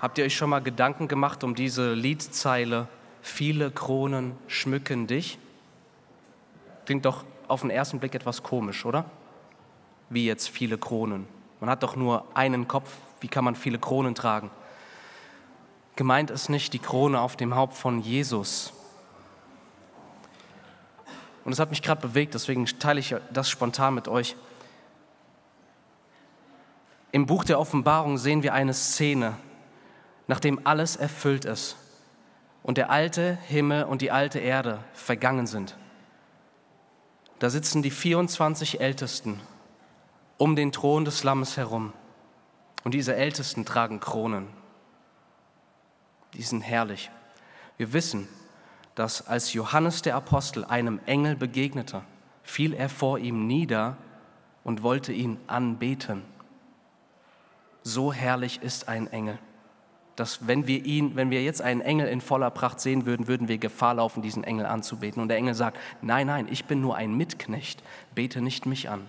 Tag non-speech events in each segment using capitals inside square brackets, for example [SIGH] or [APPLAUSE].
Habt ihr euch schon mal Gedanken gemacht um diese Liedzeile, viele Kronen schmücken dich? Klingt doch auf den ersten Blick etwas komisch, oder? Wie jetzt viele Kronen. Man hat doch nur einen Kopf, wie kann man viele Kronen tragen? Gemeint ist nicht die Krone auf dem Haupt von Jesus. Und es hat mich gerade bewegt, deswegen teile ich das spontan mit euch. Im Buch der Offenbarung sehen wir eine Szene, nachdem alles erfüllt ist und der alte Himmel und die alte Erde vergangen sind. Da sitzen die 24 Ältesten um den Thron des Lammes herum. Und diese Ältesten tragen Kronen. Die sind herrlich. Wir wissen, dass als Johannes der Apostel einem Engel begegnete, fiel er vor ihm nieder und wollte ihn anbeten. So herrlich ist ein Engel dass wenn wir ihn, wenn wir jetzt einen Engel in voller Pracht sehen würden, würden wir Gefahr laufen, diesen Engel anzubeten. Und der Engel sagt, nein, nein, ich bin nur ein Mitknecht, bete nicht mich an.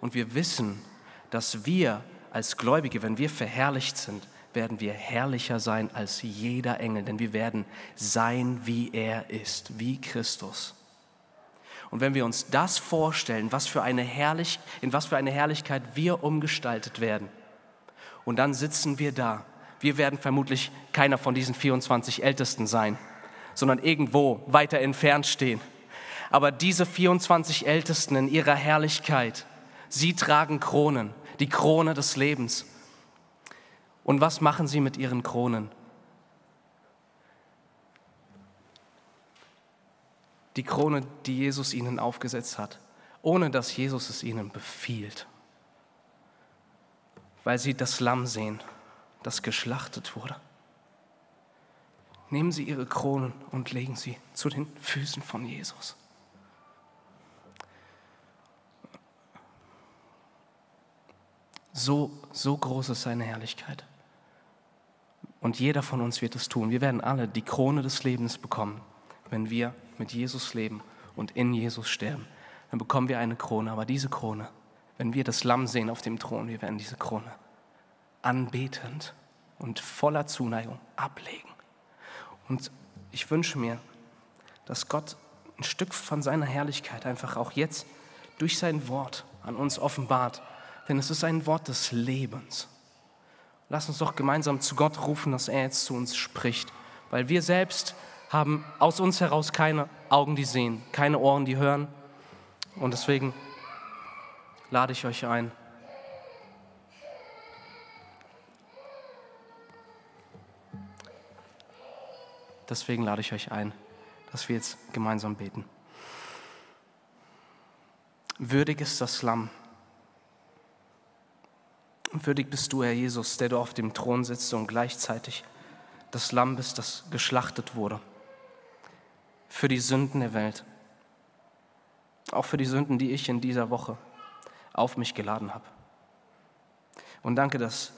Und wir wissen, dass wir als Gläubige, wenn wir verherrlicht sind, werden wir herrlicher sein als jeder Engel, denn wir werden sein, wie er ist, wie Christus. Und wenn wir uns das vorstellen, was für eine Herrlich, in was für eine Herrlichkeit wir umgestaltet werden, und dann sitzen wir da wir werden vermutlich keiner von diesen 24 Ältesten sein, sondern irgendwo weiter entfernt stehen. Aber diese 24 Ältesten in ihrer Herrlichkeit, sie tragen Kronen, die Krone des Lebens. Und was machen sie mit ihren Kronen? Die Krone, die Jesus ihnen aufgesetzt hat, ohne dass Jesus es ihnen befiehlt, weil sie das Lamm sehen das geschlachtet wurde. Nehmen Sie Ihre Kronen und legen sie zu den Füßen von Jesus. So, so groß ist seine Herrlichkeit. Und jeder von uns wird es tun. Wir werden alle die Krone des Lebens bekommen, wenn wir mit Jesus leben und in Jesus sterben. Dann bekommen wir eine Krone. Aber diese Krone, wenn wir das Lamm sehen auf dem Thron, wir werden diese Krone anbetend und voller Zuneigung ablegen. Und ich wünsche mir, dass Gott ein Stück von seiner Herrlichkeit einfach auch jetzt durch sein Wort an uns offenbart. Denn es ist ein Wort des Lebens. Lass uns doch gemeinsam zu Gott rufen, dass er jetzt zu uns spricht. Weil wir selbst haben aus uns heraus keine Augen, die sehen, keine Ohren, die hören. Und deswegen lade ich euch ein, Deswegen lade ich euch ein, dass wir jetzt gemeinsam beten. Würdig ist das Lamm. Würdig bist du, Herr Jesus, der du auf dem Thron sitzt und gleichzeitig das Lamm bist, das geschlachtet wurde. Für die Sünden der Welt. Auch für die Sünden, die ich in dieser Woche auf mich geladen habe. Und danke, dass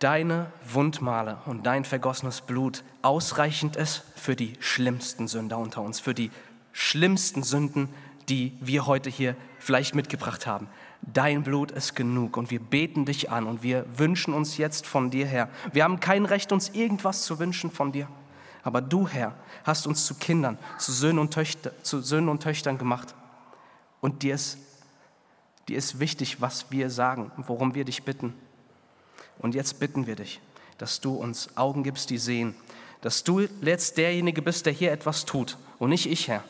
deine Wundmale und dein vergossenes Blut ausreichend ist für die schlimmsten Sünder unter uns, für die schlimmsten Sünden, die wir heute hier vielleicht mitgebracht haben. Dein Blut ist genug und wir beten dich an und wir wünschen uns jetzt von dir her. Wir haben kein Recht, uns irgendwas zu wünschen von dir. Aber du, Herr, hast uns zu Kindern, zu Söhnen und, Töchter, zu Söhnen und Töchtern gemacht. Und dir ist, dir ist wichtig, was wir sagen, worum wir dich bitten. Und jetzt bitten wir dich, dass du uns Augen gibst, die sehen, dass du jetzt derjenige bist, der hier etwas tut und nicht ich, Herr.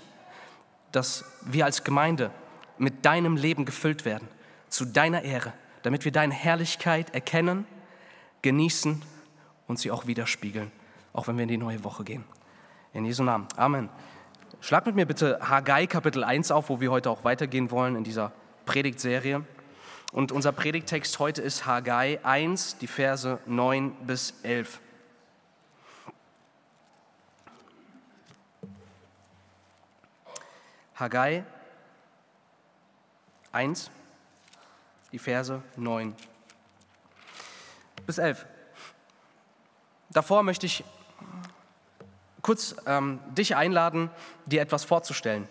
Dass wir als Gemeinde mit deinem Leben gefüllt werden, zu deiner Ehre, damit wir deine Herrlichkeit erkennen, genießen und sie auch widerspiegeln, auch wenn wir in die neue Woche gehen. In Jesu Namen. Amen. Schlag mit mir bitte Haggai Kapitel 1 auf, wo wir heute auch weitergehen wollen in dieser Predigtserie. Und unser Predigtext heute ist Haggai 1, die Verse 9 bis 11. Haggai 1, die Verse 9 bis 11. Davor möchte ich kurz ähm, dich einladen, dir etwas vorzustellen.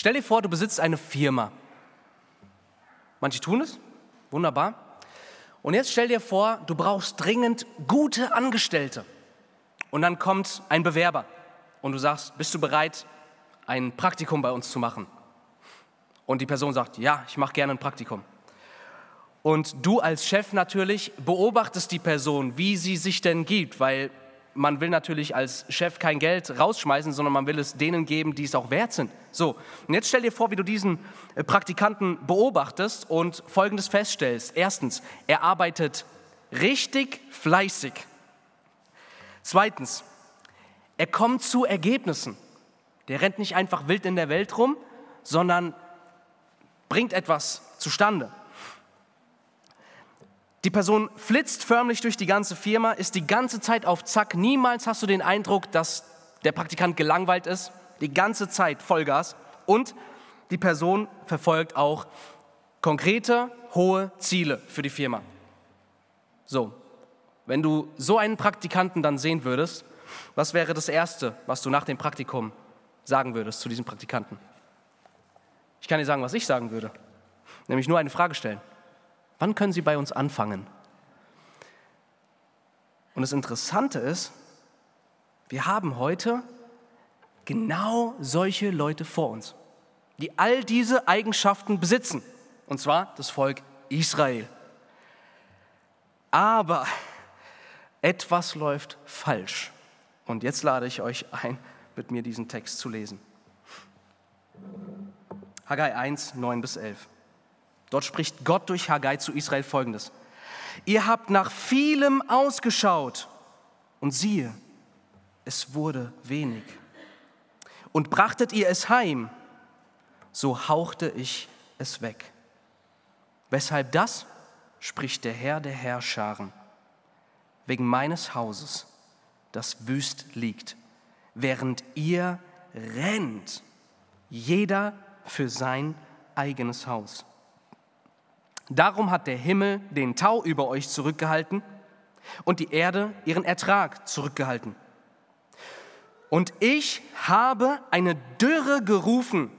Stell dir vor, du besitzt eine Firma. Manche tun es, Wunderbar. Und jetzt stell dir vor, du brauchst dringend gute Angestellte. Und dann kommt ein Bewerber und du sagst, bist du bereit, ein Praktikum bei uns zu machen? Und die Person sagt, ja, ich mache gerne ein Praktikum. Und du als Chef natürlich beobachtest die Person, wie sie sich denn gibt, weil man will natürlich als Chef kein Geld rausschmeißen, sondern man will es denen geben, die es auch wert sind. So, und jetzt stell dir vor, wie du diesen äh, Praktikanten beobachtest und Folgendes feststellst. Erstens, er arbeitet richtig fleißig. Zweitens, er kommt zu Ergebnissen. Der rennt nicht einfach wild in der Welt rum, sondern bringt etwas zustande. Die Person flitzt förmlich durch die ganze Firma, ist die ganze Zeit auf Zack. Niemals hast du den Eindruck, dass der Praktikant gelangweilt ist. Die ganze Zeit Vollgas. Und die Person verfolgt auch konkrete, hohe Ziele für die Firma. So, wenn du so einen Praktikanten dann sehen würdest, was wäre das Erste, was du nach dem Praktikum sagen würdest zu diesem Praktikanten? Ich kann dir sagen, was ich sagen würde. Nämlich nur eine Frage stellen. Wann können Sie bei uns anfangen? Und das Interessante ist, wir haben heute genau solche Leute vor uns, die all diese Eigenschaften besitzen, und zwar das Volk Israel. Aber etwas läuft falsch. Und jetzt lade ich euch ein, mit mir diesen Text zu lesen. Haggai 1, 9 bis 11. Dort spricht Gott durch Haggai zu Israel folgendes. Ihr habt nach vielem ausgeschaut und siehe, es wurde wenig. Und brachtet ihr es heim, so hauchte ich es weg. Weshalb das, spricht der Herr der Herrscharen, wegen meines Hauses, das wüst liegt, während ihr rennt, jeder für sein eigenes Haus. Darum hat der Himmel den Tau über euch zurückgehalten und die Erde ihren Ertrag zurückgehalten. Und ich habe eine Dürre gerufen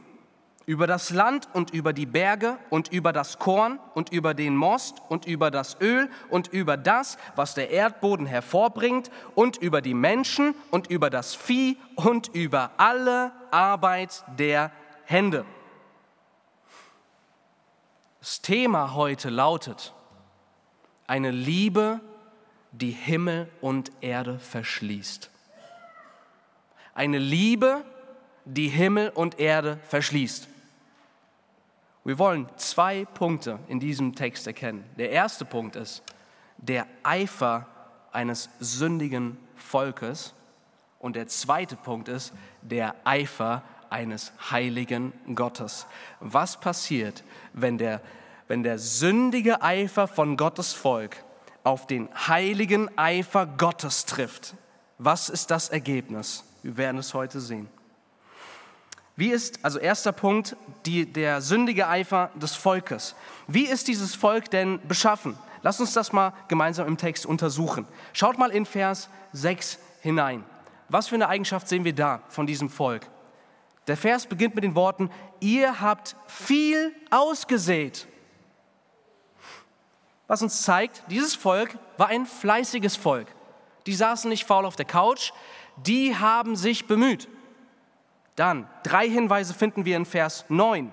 über das Land und über die Berge und über das Korn und über den Most und über das Öl und über das, was der Erdboden hervorbringt und über die Menschen und über das Vieh und über alle Arbeit der Hände. Das Thema heute lautet, eine Liebe, die Himmel und Erde verschließt. Eine Liebe, die Himmel und Erde verschließt. Wir wollen zwei Punkte in diesem Text erkennen. Der erste Punkt ist der Eifer eines sündigen Volkes und der zweite Punkt ist der Eifer eines heiligen Gottes. Was passiert, wenn der, wenn der sündige Eifer von Gottes Volk auf den heiligen Eifer Gottes trifft? Was ist das Ergebnis? Wir werden es heute sehen. Wie ist, also erster Punkt, die, der sündige Eifer des Volkes. Wie ist dieses Volk denn beschaffen? Lass uns das mal gemeinsam im Text untersuchen. Schaut mal in Vers 6 hinein. Was für eine Eigenschaft sehen wir da von diesem Volk? Der Vers beginnt mit den Worten, ihr habt viel ausgesät. Was uns zeigt, dieses Volk war ein fleißiges Volk. Die saßen nicht faul auf der Couch, die haben sich bemüht. Dann drei Hinweise finden wir in Vers 9.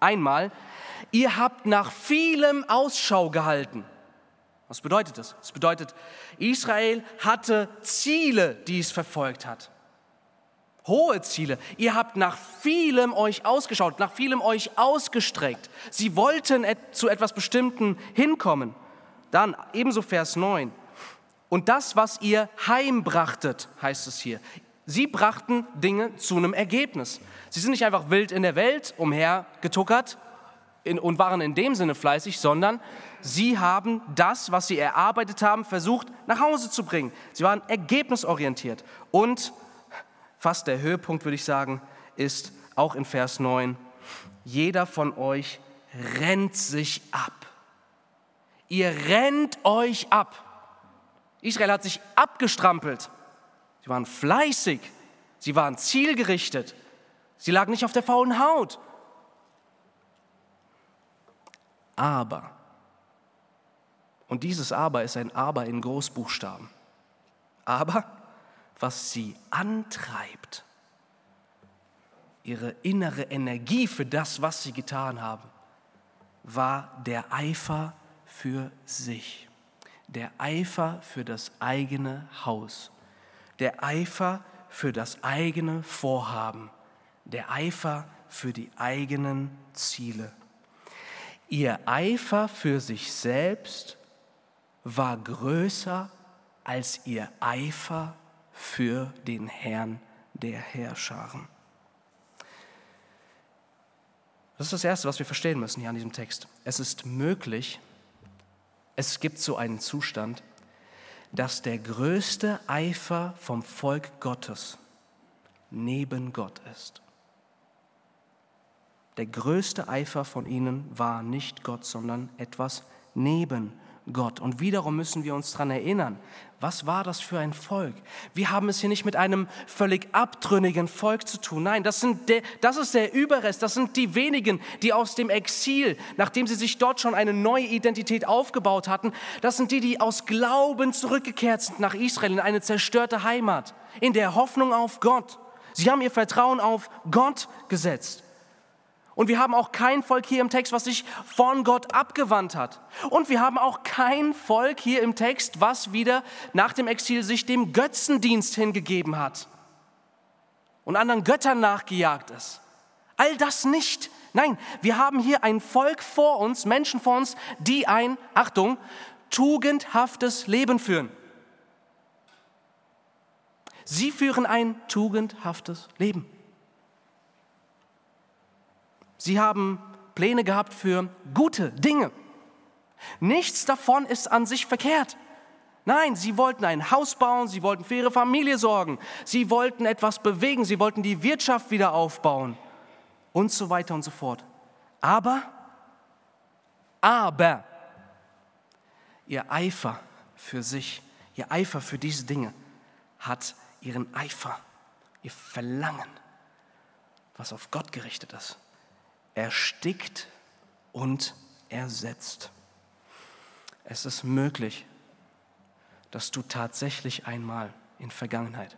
Einmal, ihr habt nach vielem Ausschau gehalten. Was bedeutet das? Das bedeutet, Israel hatte Ziele, die es verfolgt hat hohe Ziele. Ihr habt nach vielem euch ausgeschaut, nach vielem euch ausgestreckt. Sie wollten zu etwas Bestimmten hinkommen. Dann ebenso Vers 9. Und das, was ihr heimbrachtet, heißt es hier. Sie brachten Dinge zu einem Ergebnis. Sie sind nicht einfach wild in der Welt umhergetuckert und waren in dem Sinne fleißig, sondern sie haben das, was sie erarbeitet haben, versucht nach Hause zu bringen. Sie waren ergebnisorientiert und fast der Höhepunkt, würde ich sagen, ist auch in Vers 9, jeder von euch rennt sich ab. Ihr rennt euch ab. Israel hat sich abgestrampelt. Sie waren fleißig. Sie waren zielgerichtet. Sie lagen nicht auf der faulen Haut. Aber Und dieses Aber ist ein Aber in Großbuchstaben. Aber was sie antreibt, ihre innere Energie für das, was sie getan haben, war der Eifer für sich, der Eifer für das eigene Haus, der Eifer für das eigene Vorhaben, der Eifer für die eigenen Ziele. Ihr Eifer für sich selbst war größer als ihr Eifer für den Herrn der Herrscharen. Das ist das Erste, was wir verstehen müssen hier an diesem Text. Es ist möglich, es gibt so einen Zustand, dass der größte Eifer vom Volk Gottes neben Gott ist. Der größte Eifer von ihnen war nicht Gott, sondern etwas neben Gott. Und wiederum müssen wir uns daran erinnern, was war das für ein Volk? Wir haben es hier nicht mit einem völlig abtrünnigen Volk zu tun. Nein, das, sind der, das ist der Überrest, das sind die wenigen, die aus dem Exil, nachdem sie sich dort schon eine neue Identität aufgebaut hatten, das sind die, die aus Glauben zurückgekehrt sind nach Israel in eine zerstörte Heimat, in der Hoffnung auf Gott. Sie haben ihr Vertrauen auf Gott gesetzt. Und wir haben auch kein Volk hier im Text, was sich von Gott abgewandt hat. Und wir haben auch kein Volk hier im Text, was wieder nach dem Exil sich dem Götzendienst hingegeben hat und anderen Göttern nachgejagt ist. All das nicht. Nein, wir haben hier ein Volk vor uns, Menschen vor uns, die ein, Achtung, tugendhaftes Leben führen. Sie führen ein tugendhaftes Leben. Sie haben Pläne gehabt für gute Dinge. Nichts davon ist an sich verkehrt. Nein, sie wollten ein Haus bauen, sie wollten für ihre Familie sorgen, sie wollten etwas bewegen, sie wollten die Wirtschaft wieder aufbauen und so weiter und so fort. Aber, aber, ihr Eifer für sich, ihr Eifer für diese Dinge hat ihren Eifer, ihr Verlangen, was auf Gott gerichtet ist, erstickt und ersetzt. Es ist möglich, dass du tatsächlich einmal in Vergangenheit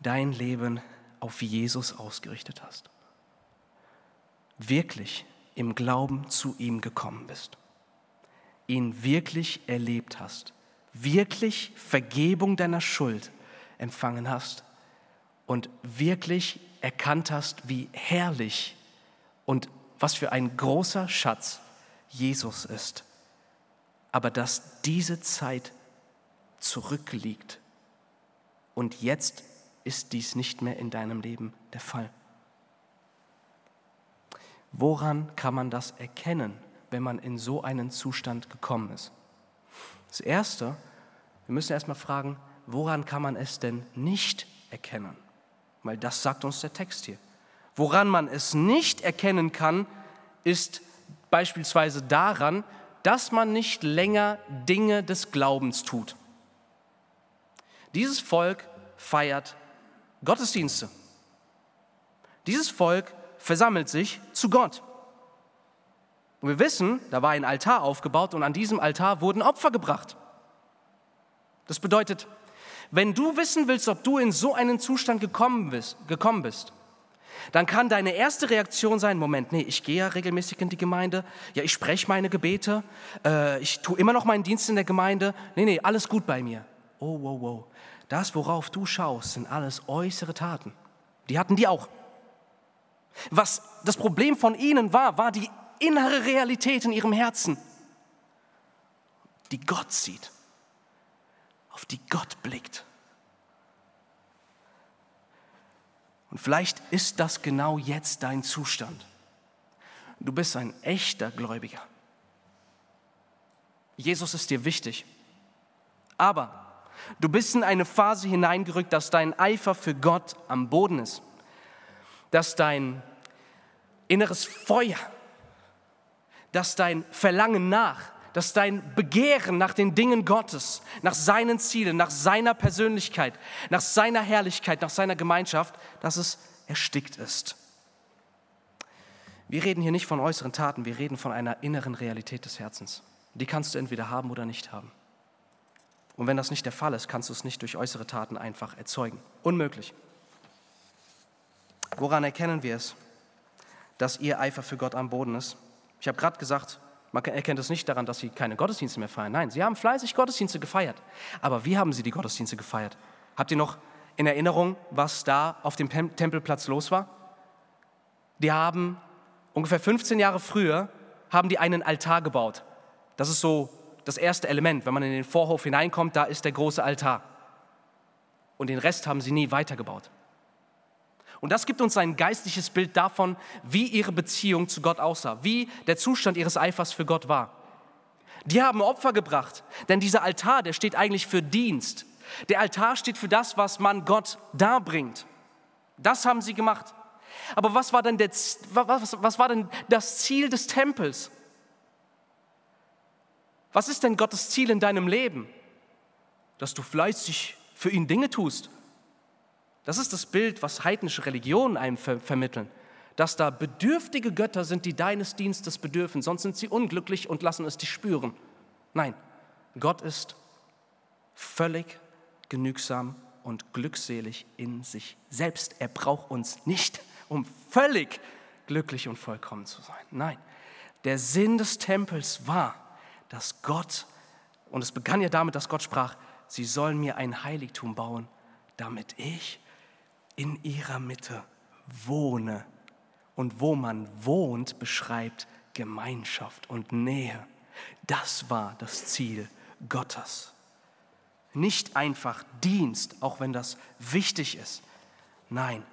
dein Leben auf Jesus ausgerichtet hast. Wirklich im Glauben zu ihm gekommen bist. Ihn wirklich erlebt hast. Wirklich Vergebung deiner Schuld empfangen hast und wirklich erkannt hast, wie herrlich und was für ein großer Schatz Jesus ist. Aber dass diese Zeit zurückliegt und jetzt ist dies nicht mehr in deinem Leben der Fall. Woran kann man das erkennen, wenn man in so einen Zustand gekommen ist? Das Erste, wir müssen erstmal fragen, woran kann man es denn nicht erkennen? Weil das sagt uns der Text hier. Woran man es nicht erkennen kann, ist beispielsweise daran, dass man nicht länger Dinge des Glaubens tut. Dieses Volk feiert Gottesdienste. Dieses Volk versammelt sich zu Gott. Und wir wissen, da war ein Altar aufgebaut und an diesem Altar wurden Opfer gebracht. Das bedeutet, wenn du wissen willst, ob du in so einen Zustand gekommen bist, gekommen bist, dann kann deine erste Reaktion sein, Moment, nee, ich gehe ja regelmäßig in die Gemeinde, ja, ich spreche meine Gebete, äh, ich tue immer noch meinen Dienst in der Gemeinde, nee, nee, alles gut bei mir. Oh, wow, wow. Das, worauf du schaust, sind alles äußere Taten. Die hatten die auch. Was das Problem von ihnen war, war die innere Realität in ihrem Herzen, die Gott sieht auf die Gott blickt. Und vielleicht ist das genau jetzt dein Zustand. Du bist ein echter Gläubiger. Jesus ist dir wichtig. Aber du bist in eine Phase hineingerückt, dass dein Eifer für Gott am Boden ist. Dass dein inneres Feuer, dass dein Verlangen nach dass dein Begehren nach den Dingen Gottes, nach seinen Zielen, nach seiner Persönlichkeit, nach seiner Herrlichkeit, nach seiner Gemeinschaft, dass es erstickt ist. Wir reden hier nicht von äußeren Taten, wir reden von einer inneren Realität des Herzens. Die kannst du entweder haben oder nicht haben. Und wenn das nicht der Fall ist, kannst du es nicht durch äußere Taten einfach erzeugen. Unmöglich. Woran erkennen wir es, dass ihr Eifer für Gott am Boden ist? Ich habe gerade gesagt, man erkennt es nicht daran, dass sie keine Gottesdienste mehr feiern. Nein, sie haben fleißig Gottesdienste gefeiert. Aber wie haben sie die Gottesdienste gefeiert? Habt ihr noch in Erinnerung, was da auf dem Tempelplatz los war? Die haben ungefähr 15 Jahre früher haben die einen Altar gebaut. Das ist so das erste Element. Wenn man in den Vorhof hineinkommt, da ist der große Altar. Und den Rest haben sie nie weitergebaut. Und das gibt uns ein geistliches Bild davon, wie ihre Beziehung zu Gott aussah, wie der Zustand ihres Eifers für Gott war. Die haben Opfer gebracht, denn dieser Altar, der steht eigentlich für Dienst. Der Altar steht für das, was man Gott darbringt. Das haben sie gemacht. Aber was war denn, der, was, was war denn das Ziel des Tempels? Was ist denn Gottes Ziel in deinem Leben? Dass du fleißig für ihn Dinge tust. Das ist das Bild, was heidnische Religionen einem ver vermitteln. Dass da bedürftige Götter sind, die deines Dienstes bedürfen, sonst sind sie unglücklich und lassen es dich spüren. Nein, Gott ist völlig genügsam und glückselig in sich selbst. Er braucht uns nicht, um völlig glücklich und vollkommen zu sein. Nein, der Sinn des Tempels war, dass Gott, und es begann ja damit, dass Gott sprach, sie sollen mir ein Heiligtum bauen, damit ich in ihrer Mitte wohne. Und wo man wohnt, beschreibt Gemeinschaft und Nähe. Das war das Ziel Gottes. Nicht einfach Dienst, auch wenn das wichtig ist. Nein,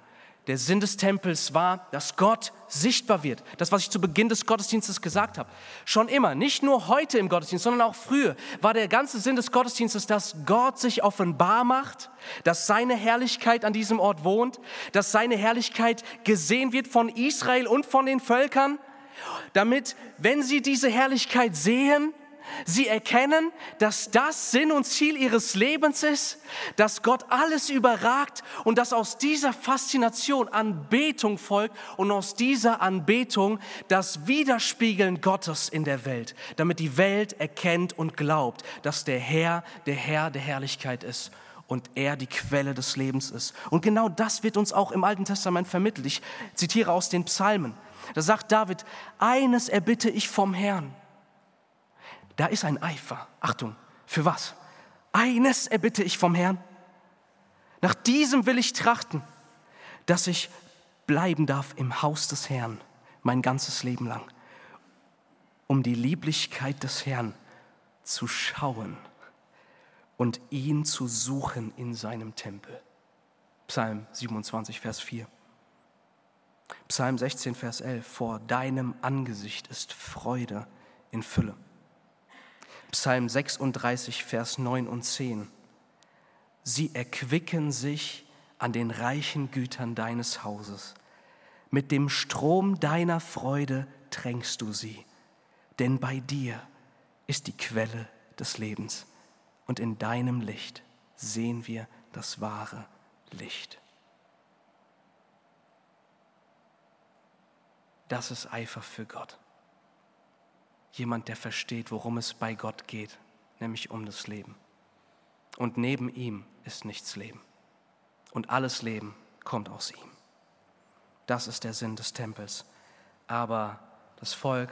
der Sinn des Tempels war, dass Gott sichtbar wird. Das, was ich zu Beginn des Gottesdienstes gesagt habe. Schon immer, nicht nur heute im Gottesdienst, sondern auch früher, war der ganze Sinn des Gottesdienstes, dass Gott sich offenbar macht, dass seine Herrlichkeit an diesem Ort wohnt, dass seine Herrlichkeit gesehen wird von Israel und von den Völkern, damit, wenn sie diese Herrlichkeit sehen, Sie erkennen, dass das Sinn und Ziel ihres Lebens ist, dass Gott alles überragt und dass aus dieser Faszination Anbetung folgt und aus dieser Anbetung das Widerspiegeln Gottes in der Welt, damit die Welt erkennt und glaubt, dass der Herr der Herr der Herrlichkeit ist und er die Quelle des Lebens ist. Und genau das wird uns auch im Alten Testament vermittelt. Ich zitiere aus den Psalmen. Da sagt David, eines erbitte ich vom Herrn da ist ein Eifer. Achtung, für was? Eines erbitte ich vom Herrn. Nach diesem will ich trachten, dass ich bleiben darf im Haus des Herrn mein ganzes Leben lang, um die Lieblichkeit des Herrn zu schauen und ihn zu suchen in seinem Tempel. Psalm 27, Vers 4. Psalm 16, Vers 11. Vor deinem Angesicht ist Freude in Fülle. Psalm 36, Vers 9 und 10. Sie erquicken sich an den reichen Gütern deines Hauses. Mit dem Strom deiner Freude tränkst du sie, denn bei dir ist die Quelle des Lebens und in deinem Licht sehen wir das wahre Licht. Das ist Eifer für Gott jemand, der versteht, worum es bei Gott geht, nämlich um das Leben. Und neben ihm ist nichts Leben. Und alles Leben kommt aus ihm. Das ist der Sinn des Tempels. Aber das Volk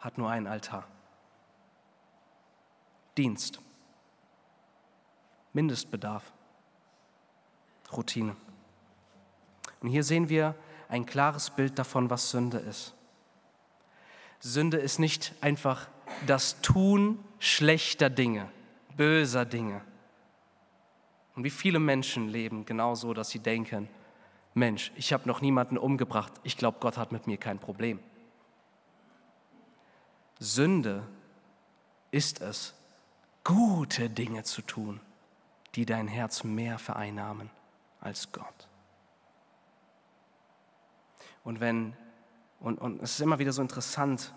hat nur einen Altar. Dienst. Mindestbedarf. Routine. Und hier sehen wir ein klares Bild davon, was Sünde ist. Sünde ist nicht einfach das Tun schlechter Dinge, böser Dinge. Und wie viele Menschen leben genauso, dass sie denken, Mensch, ich habe noch niemanden umgebracht, ich glaube, Gott hat mit mir kein Problem. Sünde ist es, gute Dinge zu tun, die dein Herz mehr vereinnahmen als Gott. Und wenn und, und es ist immer wieder so interessant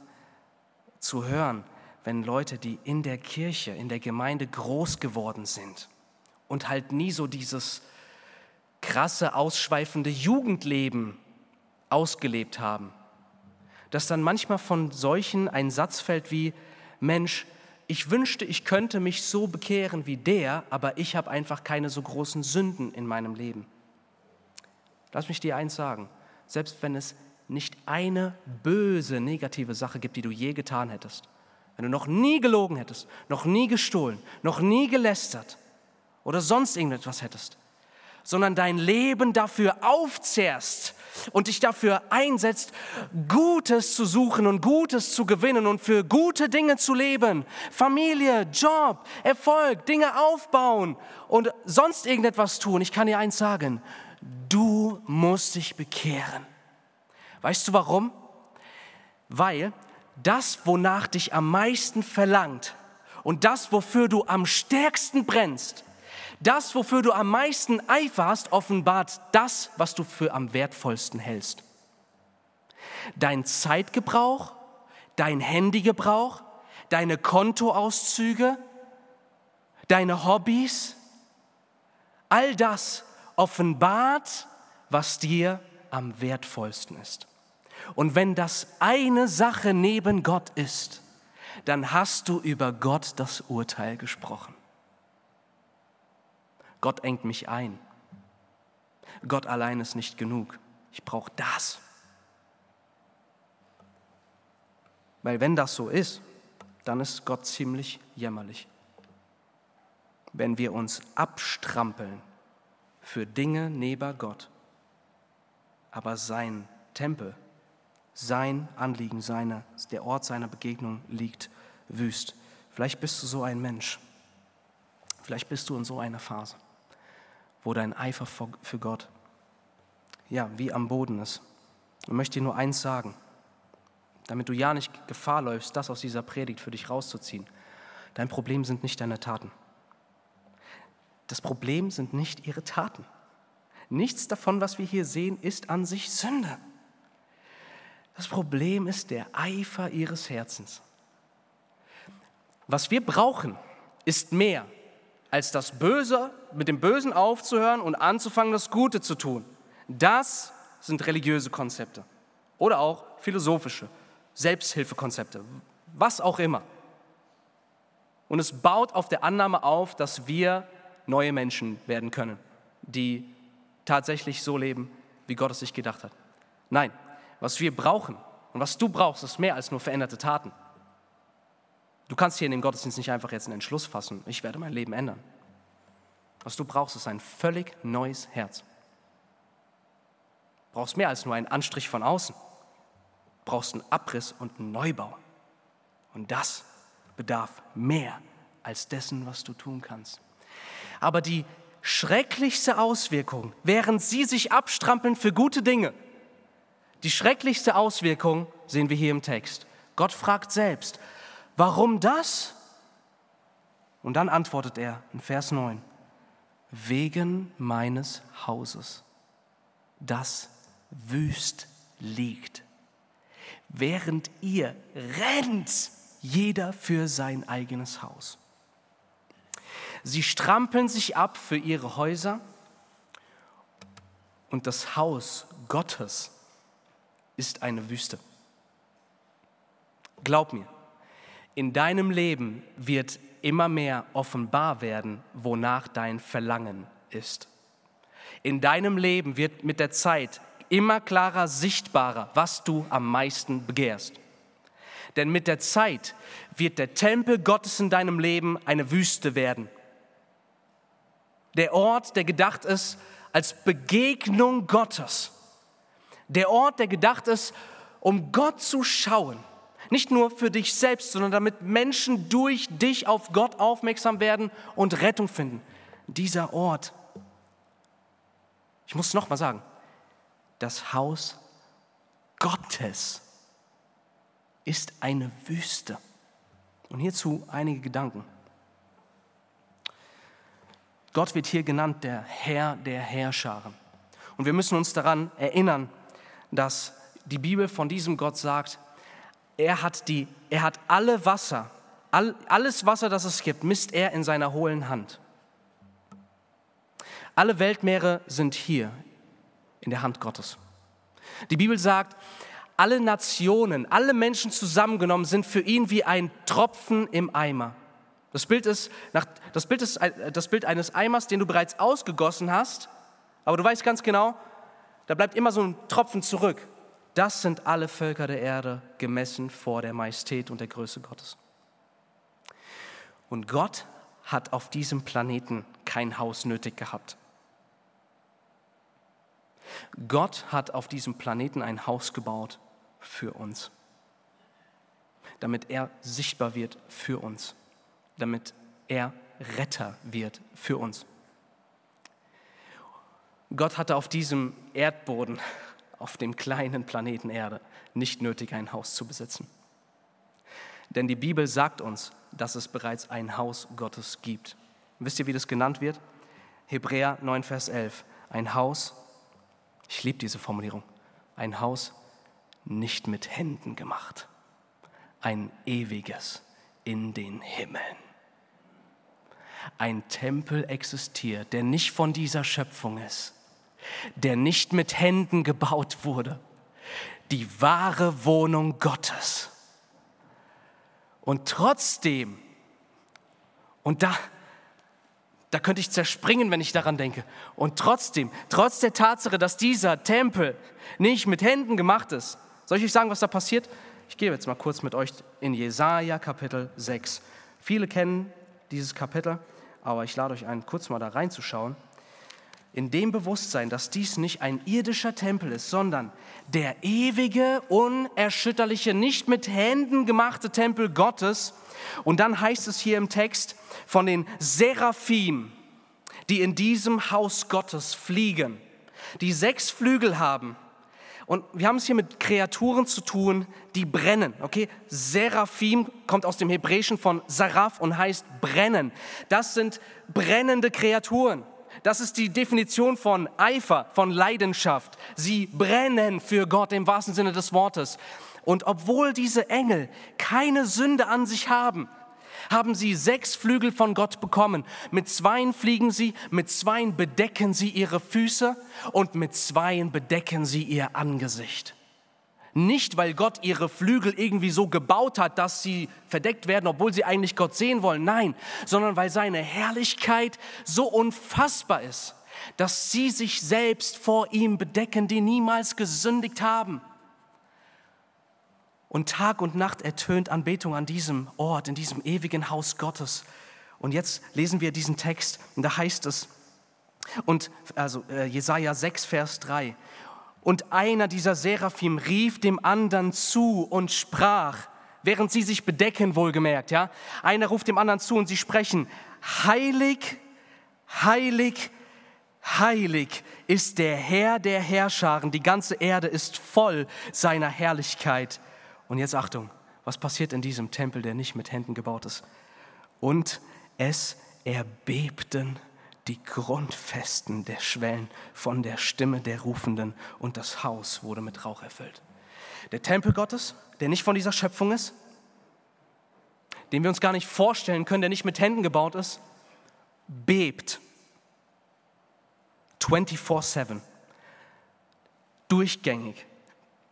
zu hören, wenn Leute, die in der Kirche, in der Gemeinde groß geworden sind und halt nie so dieses krasse, ausschweifende Jugendleben ausgelebt haben, dass dann manchmal von solchen ein Satz fällt wie, Mensch, ich wünschte, ich könnte mich so bekehren wie der, aber ich habe einfach keine so großen Sünden in meinem Leben. Lass mich dir eins sagen, selbst wenn es nicht eine böse, negative Sache gibt, die du je getan hättest, wenn du noch nie gelogen hättest, noch nie gestohlen, noch nie gelästert oder sonst irgendetwas hättest, sondern dein Leben dafür aufzehrst und dich dafür einsetzt, Gutes zu suchen und Gutes zu gewinnen und für gute Dinge zu leben. Familie, Job, Erfolg, Dinge aufbauen und sonst irgendetwas tun. Ich kann dir eins sagen, du musst dich bekehren. Weißt du warum? Weil das, wonach dich am meisten verlangt und das, wofür du am stärksten brennst, das, wofür du am meisten eiferst, offenbart das, was du für am wertvollsten hältst. Dein Zeitgebrauch, dein Handygebrauch, deine Kontoauszüge, deine Hobbys, all das offenbart, was dir am wertvollsten ist. Und wenn das eine Sache neben Gott ist, dann hast du über Gott das Urteil gesprochen. Gott engt mich ein. Gott allein ist nicht genug. Ich brauche das. Weil wenn das so ist, dann ist Gott ziemlich jämmerlich. Wenn wir uns abstrampeln für Dinge neben Gott, aber sein Tempel, sein Anliegen, seine, der Ort seiner Begegnung liegt wüst. Vielleicht bist du so ein Mensch. Vielleicht bist du in so einer Phase wo dein Eifer für Gott, ja, wie am Boden ist. Ich möchte dir nur eins sagen, damit du ja nicht Gefahr läufst, das aus dieser Predigt für dich rauszuziehen. Dein Problem sind nicht deine Taten. Das Problem sind nicht ihre Taten. Nichts davon, was wir hier sehen, ist an sich Sünde. Das Problem ist der Eifer ihres Herzens. Was wir brauchen, ist mehr als das Böse, mit dem Bösen aufzuhören und anzufangen, das Gute zu tun. Das sind religiöse Konzepte oder auch philosophische Selbsthilfekonzepte, was auch immer. Und es baut auf der Annahme auf, dass wir neue Menschen werden können, die tatsächlich so leben, wie Gott es sich gedacht hat. Nein, was wir brauchen und was du brauchst, ist mehr als nur veränderte Taten. Du kannst hier in dem Gottesdienst nicht einfach jetzt einen Entschluss fassen, ich werde mein Leben ändern. Was du brauchst, ist ein völlig neues Herz. Du brauchst mehr als nur einen Anstrich von außen. Du brauchst einen Abriss und einen Neubau. Und das bedarf mehr als dessen, was du tun kannst. Aber die schrecklichste Auswirkung, während sie sich abstrampeln für gute Dinge, die schrecklichste Auswirkung sehen wir hier im Text. Gott fragt selbst, Warum das? Und dann antwortet er in Vers 9, wegen meines Hauses, das wüst liegt, während ihr rennt, jeder für sein eigenes Haus. Sie strampeln sich ab für ihre Häuser und das Haus Gottes ist eine Wüste. Glaub mir, in deinem Leben wird immer mehr offenbar werden, wonach dein Verlangen ist. In deinem Leben wird mit der Zeit immer klarer sichtbarer, was du am meisten begehrst. Denn mit der Zeit wird der Tempel Gottes in deinem Leben eine Wüste werden. Der Ort, der gedacht ist als Begegnung Gottes. Der Ort, der gedacht ist, um Gott zu schauen nicht nur für dich selbst, sondern damit Menschen durch dich auf Gott aufmerksam werden und Rettung finden. Dieser Ort, ich muss es nochmal sagen, das Haus Gottes ist eine Wüste. Und hierzu einige Gedanken. Gott wird hier genannt der Herr der Herrscharen. Und wir müssen uns daran erinnern, dass die Bibel von diesem Gott sagt, er hat, die, er hat alle Wasser, all, alles Wasser, das es gibt, misst er in seiner hohlen Hand. Alle Weltmeere sind hier in der Hand Gottes. Die Bibel sagt, alle Nationen, alle Menschen zusammengenommen sind für ihn wie ein Tropfen im Eimer. Das Bild, ist, das, Bild ist das Bild eines Eimers, den du bereits ausgegossen hast, aber du weißt ganz genau, da bleibt immer so ein Tropfen zurück. Das sind alle Völker der Erde gemessen vor der Majestät und der Größe Gottes. Und Gott hat auf diesem Planeten kein Haus nötig gehabt. Gott hat auf diesem Planeten ein Haus gebaut für uns, damit er sichtbar wird für uns, damit er Retter wird für uns. Gott hatte auf diesem Erdboden, auf dem kleinen Planeten Erde, nicht nötig, ein Haus zu besitzen. Denn die Bibel sagt uns, dass es bereits ein Haus Gottes gibt. Wisst ihr, wie das genannt wird? Hebräer 9, Vers 11. Ein Haus, ich liebe diese Formulierung, ein Haus nicht mit Händen gemacht, ein ewiges in den Himmeln. Ein Tempel existiert, der nicht von dieser Schöpfung ist, der nicht mit Händen gebaut wurde, die wahre Wohnung Gottes. Und trotzdem, und da, da könnte ich zerspringen, wenn ich daran denke. Und trotzdem, trotz der Tatsache, dass dieser Tempel nicht mit Händen gemacht ist, soll ich euch sagen, was da passiert? Ich gehe jetzt mal kurz mit euch in Jesaja Kapitel 6. Viele kennen dieses Kapitel, aber ich lade euch ein, kurz mal da reinzuschauen. In dem Bewusstsein, dass dies nicht ein irdischer Tempel ist, sondern der ewige, unerschütterliche, nicht mit Händen gemachte Tempel Gottes. Und dann heißt es hier im Text, von den Seraphim, die in diesem Haus Gottes fliegen, die sechs Flügel haben. Und wir haben es hier mit Kreaturen zu tun, die brennen. Okay, Seraphim kommt aus dem Hebräischen von Saraf und heißt brennen. Das sind brennende Kreaturen. Das ist die Definition von Eifer, von Leidenschaft. Sie brennen für Gott im wahrsten Sinne des Wortes. Und obwohl diese Engel keine Sünde an sich haben, haben sie sechs Flügel von Gott bekommen. Mit zweien fliegen sie, mit zweien bedecken sie ihre Füße und mit zweien bedecken sie ihr Angesicht. Nicht, weil Gott ihre Flügel irgendwie so gebaut hat, dass sie verdeckt werden, obwohl sie eigentlich Gott sehen wollen. Nein, sondern weil seine Herrlichkeit so unfassbar ist, dass sie sich selbst vor ihm bedecken, die niemals gesündigt haben. Und Tag und Nacht ertönt Anbetung an diesem Ort, in diesem ewigen Haus Gottes. Und jetzt lesen wir diesen Text und da heißt es, und also äh, Jesaja 6, Vers 3. Und einer dieser Seraphim rief dem anderen zu und sprach, während sie sich bedecken, wohlgemerkt, ja. Einer ruft dem anderen zu und sie sprechen, heilig, heilig, heilig ist der Herr der Herrscharen, die ganze Erde ist voll seiner Herrlichkeit. Und jetzt Achtung, was passiert in diesem Tempel, der nicht mit Händen gebaut ist? Und es erbebten die Grundfesten der Schwellen von der Stimme der Rufenden und das Haus wurde mit Rauch erfüllt. Der Tempel Gottes, der nicht von dieser Schöpfung ist, den wir uns gar nicht vorstellen können, der nicht mit Händen gebaut ist, bebt 24/7. Durchgängig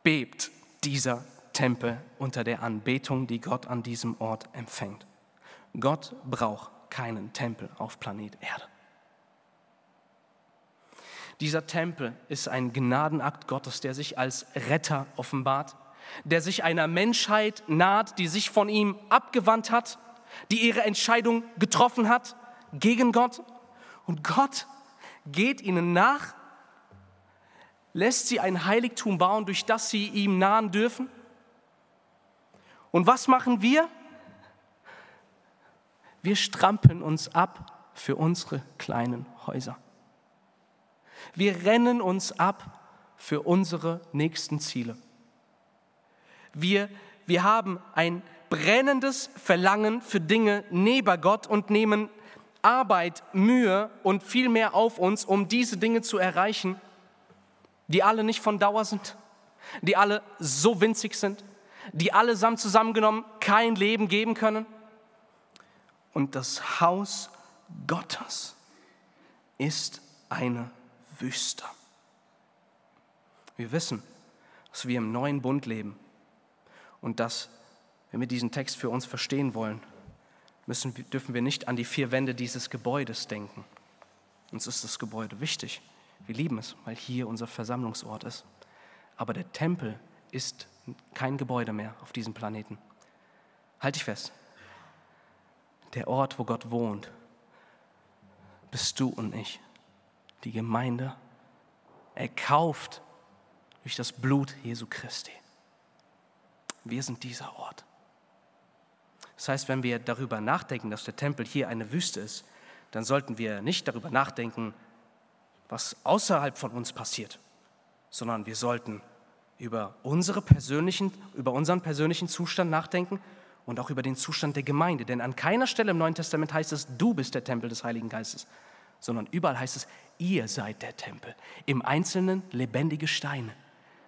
bebt dieser Tempel unter der Anbetung, die Gott an diesem Ort empfängt. Gott braucht keinen Tempel auf Planet Erde. Dieser Tempel ist ein Gnadenakt Gottes, der sich als Retter offenbart, der sich einer Menschheit naht, die sich von ihm abgewandt hat, die ihre Entscheidung getroffen hat gegen Gott. Und Gott geht ihnen nach, lässt sie ein Heiligtum bauen, durch das sie ihm nahen dürfen. Und was machen wir? Wir strampeln uns ab für unsere kleinen Häuser. Wir rennen uns ab für unsere nächsten Ziele. Wir, wir haben ein brennendes Verlangen für Dinge neben Gott und nehmen Arbeit, Mühe und viel mehr auf uns, um diese Dinge zu erreichen, die alle nicht von Dauer sind, die alle so winzig sind, die allesamt zusammengenommen kein Leben geben können. Und das Haus Gottes ist eine Wüste. Wir wissen, dass wir im neuen Bund leben und dass, wenn wir diesen Text für uns verstehen wollen, müssen, dürfen wir nicht an die vier Wände dieses Gebäudes denken. Uns ist das Gebäude wichtig. Wir lieben es, weil hier unser Versammlungsort ist. Aber der Tempel ist kein Gebäude mehr auf diesem Planeten. Halt dich fest. Der Ort, wo Gott wohnt, bist du und ich. Die Gemeinde, erkauft durch das Blut Jesu Christi. Wir sind dieser Ort. Das heißt, wenn wir darüber nachdenken, dass der Tempel hier eine Wüste ist, dann sollten wir nicht darüber nachdenken, was außerhalb von uns passiert, sondern wir sollten über, unsere persönlichen, über unseren persönlichen Zustand nachdenken und auch über den Zustand der Gemeinde. Denn an keiner Stelle im Neuen Testament heißt es, du bist der Tempel des Heiligen Geistes, sondern überall heißt es, ihr seid der Tempel. Im Einzelnen lebendige Steine.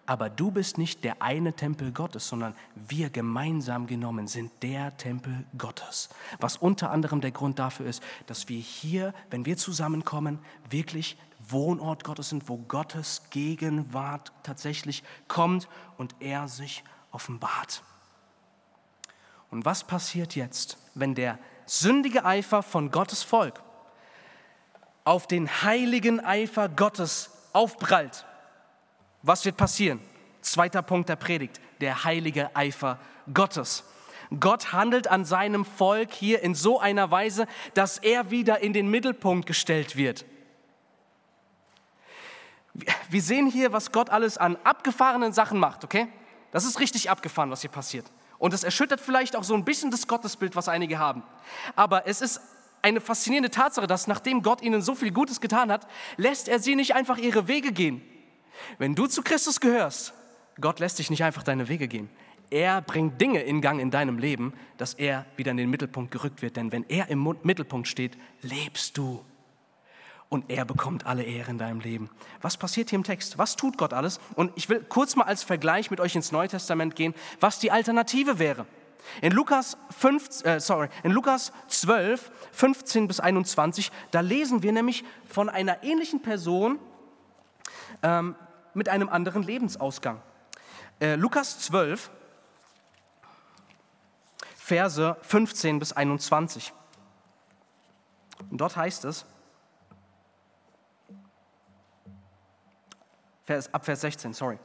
Aber du bist nicht der eine Tempel Gottes, sondern wir gemeinsam genommen sind der Tempel Gottes. Was unter anderem der Grund dafür ist, dass wir hier, wenn wir zusammenkommen, wirklich Wohnort Gottes sind, wo Gottes Gegenwart tatsächlich kommt und er sich offenbart. Und was passiert jetzt, wenn der sündige Eifer von Gottes Volk auf den heiligen Eifer Gottes aufprallt? Was wird passieren? Zweiter Punkt der Predigt, der heilige Eifer Gottes. Gott handelt an seinem Volk hier in so einer Weise, dass er wieder in den Mittelpunkt gestellt wird. Wir sehen hier, was Gott alles an abgefahrenen Sachen macht, okay? Das ist richtig abgefahren, was hier passiert. Und es erschüttert vielleicht auch so ein bisschen das Gottesbild, was einige haben. Aber es ist eine faszinierende Tatsache, dass nachdem Gott ihnen so viel Gutes getan hat, lässt er sie nicht einfach ihre Wege gehen. Wenn du zu Christus gehörst, Gott lässt dich nicht einfach deine Wege gehen. Er bringt Dinge in Gang in deinem Leben, dass er wieder in den Mittelpunkt gerückt wird. Denn wenn er im Mittelpunkt steht, lebst du. Und er bekommt alle Ehre in deinem Leben. Was passiert hier im Text? Was tut Gott alles? Und ich will kurz mal als Vergleich mit euch ins Neue Testament gehen, was die Alternative wäre. In Lukas, 5, äh, sorry, in Lukas 12, 15 bis 21, da lesen wir nämlich von einer ähnlichen Person, ähm, mit einem anderen Lebensausgang. Äh, Lukas 12, Verse 15 bis 21. Und dort heißt es, Vers, ab Vers 16, sorry.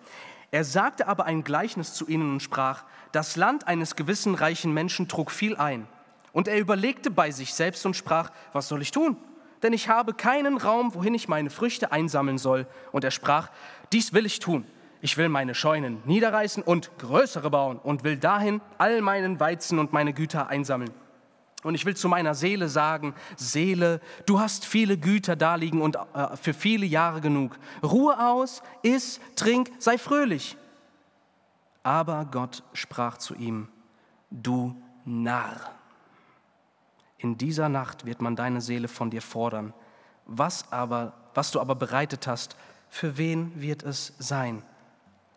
Er sagte aber ein Gleichnis zu ihnen und sprach, das Land eines gewissen reichen Menschen trug viel ein. Und er überlegte bei sich selbst und sprach, was soll ich tun? Denn ich habe keinen Raum, wohin ich meine Früchte einsammeln soll. Und er sprach, dies will ich tun. Ich will meine Scheunen niederreißen und größere bauen und will dahin all meinen Weizen und meine Güter einsammeln. Und ich will zu meiner Seele sagen, Seele, du hast viele Güter daliegen und äh, für viele Jahre genug. Ruhe aus, iss, trink, sei fröhlich. Aber Gott sprach zu ihm, du Narr. In dieser Nacht wird man deine Seele von dir fordern. Was aber, was du aber bereitet hast, für wen wird es sein?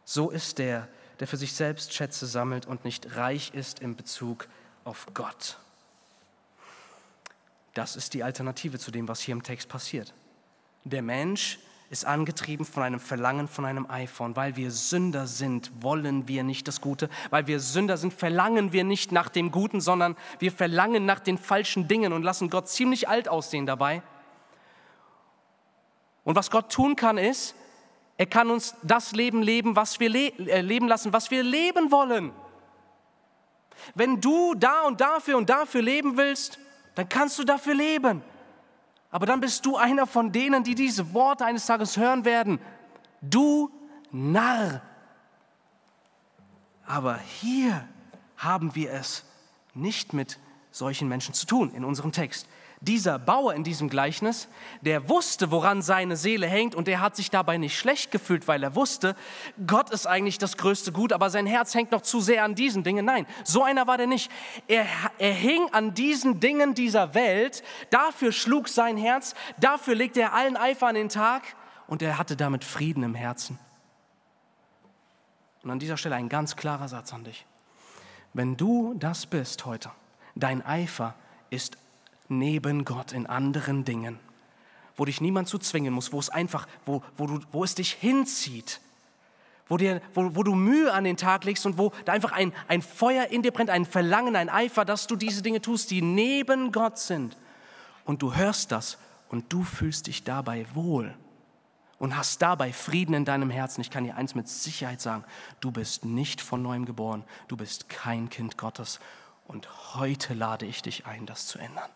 So ist der, der für sich selbst Schätze sammelt und nicht reich ist in Bezug auf Gott. Das ist die Alternative zu dem, was hier im Text passiert. Der Mensch ist angetrieben von einem Verlangen, von einem. Und weil wir Sünder sind, wollen wir nicht das Gute. Weil wir Sünder sind, verlangen wir nicht nach dem Guten, sondern wir verlangen nach den falschen Dingen und lassen Gott ziemlich alt aussehen dabei. Und was Gott tun kann, ist, er kann uns das Leben leben, was wir le äh, leben lassen, was wir leben wollen. Wenn du da und dafür und dafür leben willst, dann kannst du dafür leben. Aber dann bist du einer von denen, die diese Worte eines Tages hören werden. Du Narr. Aber hier haben wir es nicht mit solchen Menschen zu tun in unserem Text dieser Bauer in diesem Gleichnis, der wusste, woran seine Seele hängt und der hat sich dabei nicht schlecht gefühlt, weil er wusste, Gott ist eigentlich das größte Gut, aber sein Herz hängt noch zu sehr an diesen Dingen. Nein, so einer war der nicht. Er, er hing an diesen Dingen dieser Welt, dafür schlug sein Herz, dafür legte er allen Eifer an den Tag und er hatte damit Frieden im Herzen. Und an dieser Stelle ein ganz klarer Satz an dich. Wenn du das bist heute, dein Eifer ist neben Gott in anderen Dingen, wo dich niemand zu zwingen muss, wo es einfach, wo, wo, du, wo es dich hinzieht, wo, dir, wo, wo du Mühe an den Tag legst und wo da einfach ein, ein Feuer in dir brennt, ein Verlangen, ein Eifer, dass du diese Dinge tust, die neben Gott sind. Und du hörst das und du fühlst dich dabei wohl und hast dabei Frieden in deinem Herzen. Ich kann dir eins mit Sicherheit sagen, du bist nicht von neuem geboren, du bist kein Kind Gottes. Und heute lade ich dich ein, das zu ändern.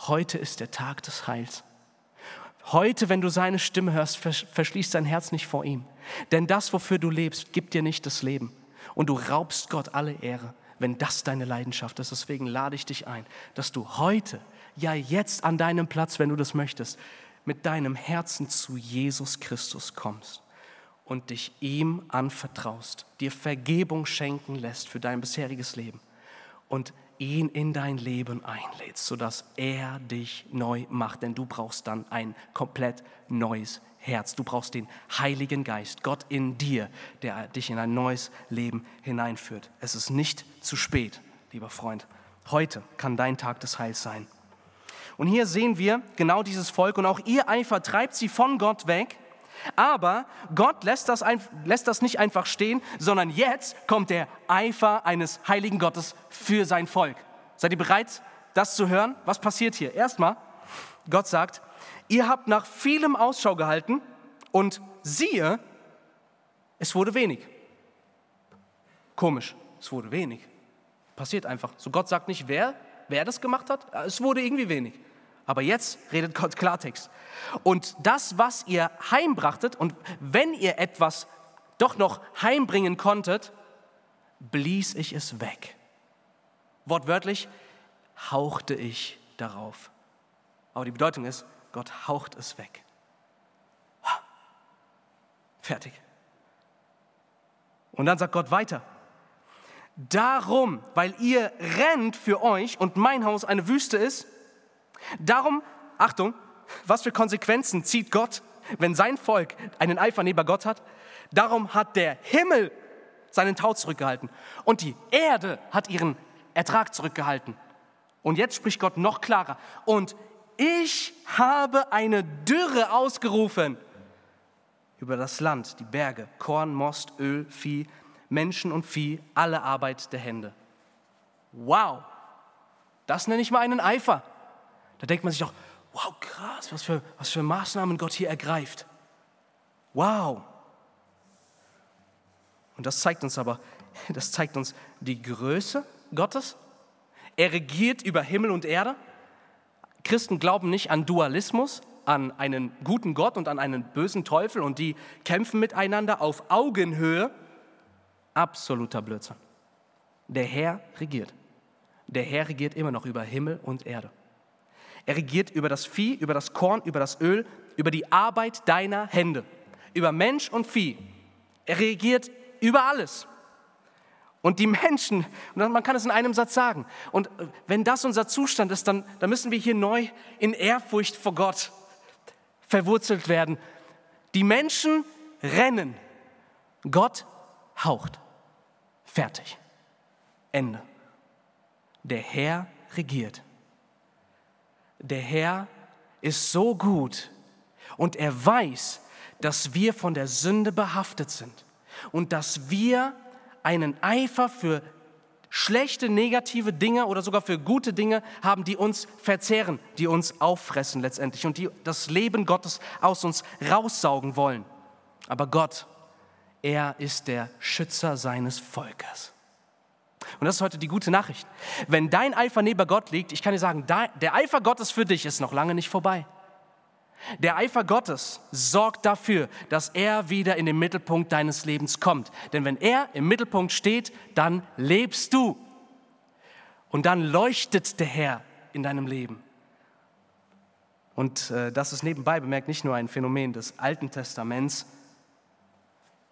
Heute ist der Tag des Heils. Heute, wenn du seine Stimme hörst, verschließt dein Herz nicht vor ihm. Denn das, wofür du lebst, gibt dir nicht das Leben. Und du raubst Gott alle Ehre, wenn das deine Leidenschaft ist. Deswegen lade ich dich ein, dass du heute, ja jetzt an deinem Platz, wenn du das möchtest, mit deinem Herzen zu Jesus Christus kommst und dich ihm anvertraust, dir Vergebung schenken lässt für dein bisheriges Leben und ihn in dein Leben einlädst, sodass er dich neu macht. Denn du brauchst dann ein komplett neues Herz. Du brauchst den Heiligen Geist, Gott in dir, der dich in ein neues Leben hineinführt. Es ist nicht zu spät, lieber Freund. Heute kann dein Tag des Heils sein. Und hier sehen wir genau dieses Volk und auch ihr Eifer treibt sie von Gott weg. Aber Gott lässt das, ein, lässt das nicht einfach stehen, sondern jetzt kommt der Eifer eines heiligen Gottes für sein Volk. Seid ihr bereit, das zu hören? Was passiert hier? Erstmal, Gott sagt, ihr habt nach vielem Ausschau gehalten und siehe, es wurde wenig. Komisch, es wurde wenig. Passiert einfach. So Gott sagt nicht, wer, wer das gemacht hat, es wurde irgendwie wenig. Aber jetzt redet Gott Klartext. Und das, was ihr heimbrachtet, und wenn ihr etwas doch noch heimbringen konntet, blies ich es weg. Wortwörtlich hauchte ich darauf. Aber die Bedeutung ist, Gott haucht es weg. Fertig. Und dann sagt Gott weiter. Darum, weil ihr rennt für euch und mein Haus eine Wüste ist, Darum, Achtung, was für Konsequenzen zieht Gott, wenn sein Volk einen Eifer neben Gott hat? Darum hat der Himmel seinen Tau zurückgehalten und die Erde hat ihren Ertrag zurückgehalten. Und jetzt spricht Gott noch klarer. Und ich habe eine Dürre ausgerufen über das Land, die Berge, Korn, Most, Öl, Vieh, Menschen und Vieh, alle Arbeit der Hände. Wow, das nenne ich mal einen Eifer. Da denkt man sich doch, wow, krass, was für, was für Maßnahmen Gott hier ergreift. Wow. Und das zeigt uns aber, [LAUGHS] das zeigt uns die Größe Gottes. Er regiert über Himmel und Erde. Christen glauben nicht an Dualismus, an einen guten Gott und an einen bösen Teufel und die kämpfen miteinander auf Augenhöhe. Absoluter Blödsinn. Der Herr regiert. Der Herr regiert immer noch über Himmel und Erde. Er regiert über das Vieh, über das Korn, über das Öl, über die Arbeit deiner Hände, über Mensch und Vieh. Er regiert über alles. Und die Menschen, und man kann es in einem Satz sagen, und äh, wenn das unser Zustand ist, dann, dann müssen wir hier neu in Ehrfurcht vor Gott verwurzelt werden. Die Menschen rennen, Gott haucht. Fertig. Ende. Der Herr regiert der Herr ist so gut und er weiß, dass wir von der Sünde behaftet sind und dass wir einen Eifer für schlechte, negative Dinge oder sogar für gute Dinge haben, die uns verzehren, die uns auffressen letztendlich und die das Leben Gottes aus uns raussaugen wollen. Aber Gott, er ist der Schützer seines Volkes. Und das ist heute die gute Nachricht. Wenn dein Eifer neben Gott liegt, ich kann dir sagen, der Eifer Gottes für dich ist noch lange nicht vorbei. Der Eifer Gottes sorgt dafür, dass er wieder in den Mittelpunkt deines Lebens kommt. Denn wenn er im Mittelpunkt steht, dann lebst du. Und dann leuchtet der Herr in deinem Leben. Und äh, das ist nebenbei bemerkt nicht nur ein Phänomen des Alten Testaments,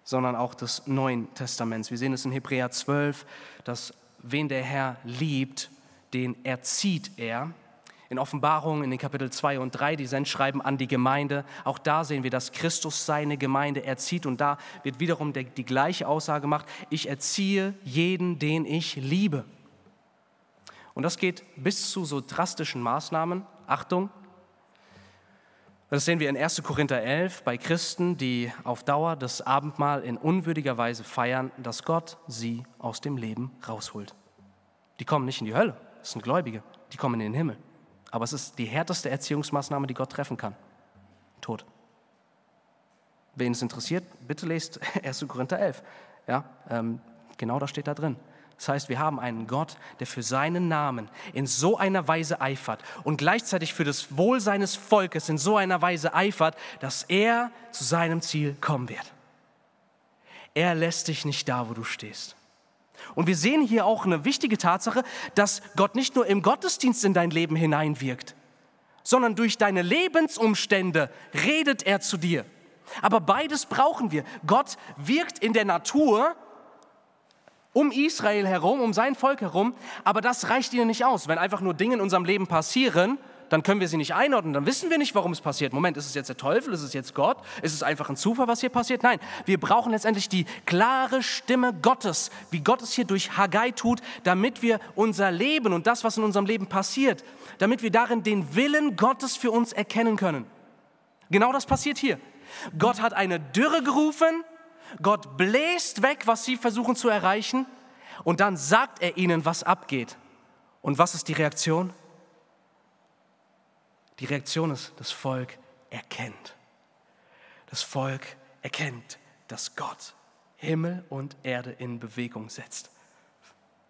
sondern auch des Neuen Testaments. Wir sehen es in Hebräer 12, dass wen der Herr liebt, den erzieht er. In Offenbarung in den Kapitel 2 und 3, die Sendschreiben an die Gemeinde, auch da sehen wir, dass Christus seine Gemeinde erzieht und da wird wiederum die, die gleiche Aussage gemacht, ich erziehe jeden, den ich liebe. Und das geht bis zu so drastischen Maßnahmen, Achtung, Das sehen wir in 1. Korinther 11 bei Christen, die auf Dauer das Abendmahl in unwürdiger Weise feiern, dass Gott sie aus dem Leben rausholt. Die kommen nicht in die Hölle, das sind Gläubige, die kommen in den Himmel. Aber es ist die härteste Erziehungsmaßnahme, die Gott treffen kann. Tod. Wen es interessiert, bitte lest [LAUGHS] 1. Korinther 11. Ja, ähm, genau das steht da drin. Das heißt, wir haben einen Gott, der für seinen Namen in so einer Weise eifert und gleichzeitig für das Wohl seines Volkes in so einer Weise eifert, dass er zu seinem Ziel kommen wird. Er lässt dich nicht da, wo du stehst. Und wir sehen hier auch eine wichtige Tatsache, dass Gott nicht nur im Gottesdienst in dein Leben hineinwirkt, sondern durch deine Lebensumstände redet er zu dir. Aber beides brauchen wir. Gott wirkt in der Natur um Israel herum, um sein Volk herum, aber das reicht ihnen nicht aus. Wenn einfach nur Dinge in unserem Leben passieren, dann können wir sie nicht einordnen, dann wissen wir nicht, warum es passiert. Moment, ist es jetzt der Teufel, ist es jetzt Gott, ist es einfach ein Zufall, was hier passiert? Nein, wir brauchen letztendlich die klare Stimme Gottes, wie Gott es hier durch Haggai tut, damit wir unser Leben und das, was in unserem Leben passiert, damit wir darin den Willen Gottes für uns erkennen können. Genau das passiert hier. Gott hat eine Dürre gerufen, Gott bläst weg, was sie versuchen zu erreichen, und dann sagt er ihnen, was abgeht. Und was ist die Reaktion? Die Reaktion ist, das Volk erkennt. Das Volk erkennt, dass Gott Himmel und Erde in Bewegung setzt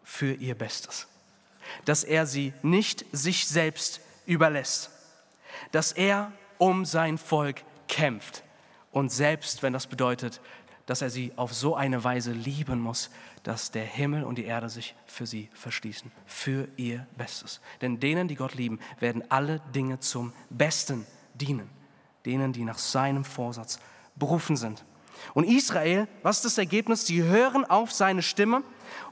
für ihr Bestes. Dass er sie nicht sich selbst überlässt. Dass er um sein Volk kämpft. Und selbst wenn das bedeutet, dass er sie auf so eine Weise lieben muss, dass der Himmel und die Erde sich für sie verschließen, für ihr Bestes. Denn denen, die Gott lieben, werden alle Dinge zum Besten dienen, denen, die nach seinem Vorsatz berufen sind. Und Israel, was ist das Ergebnis? Sie hören auf seine Stimme.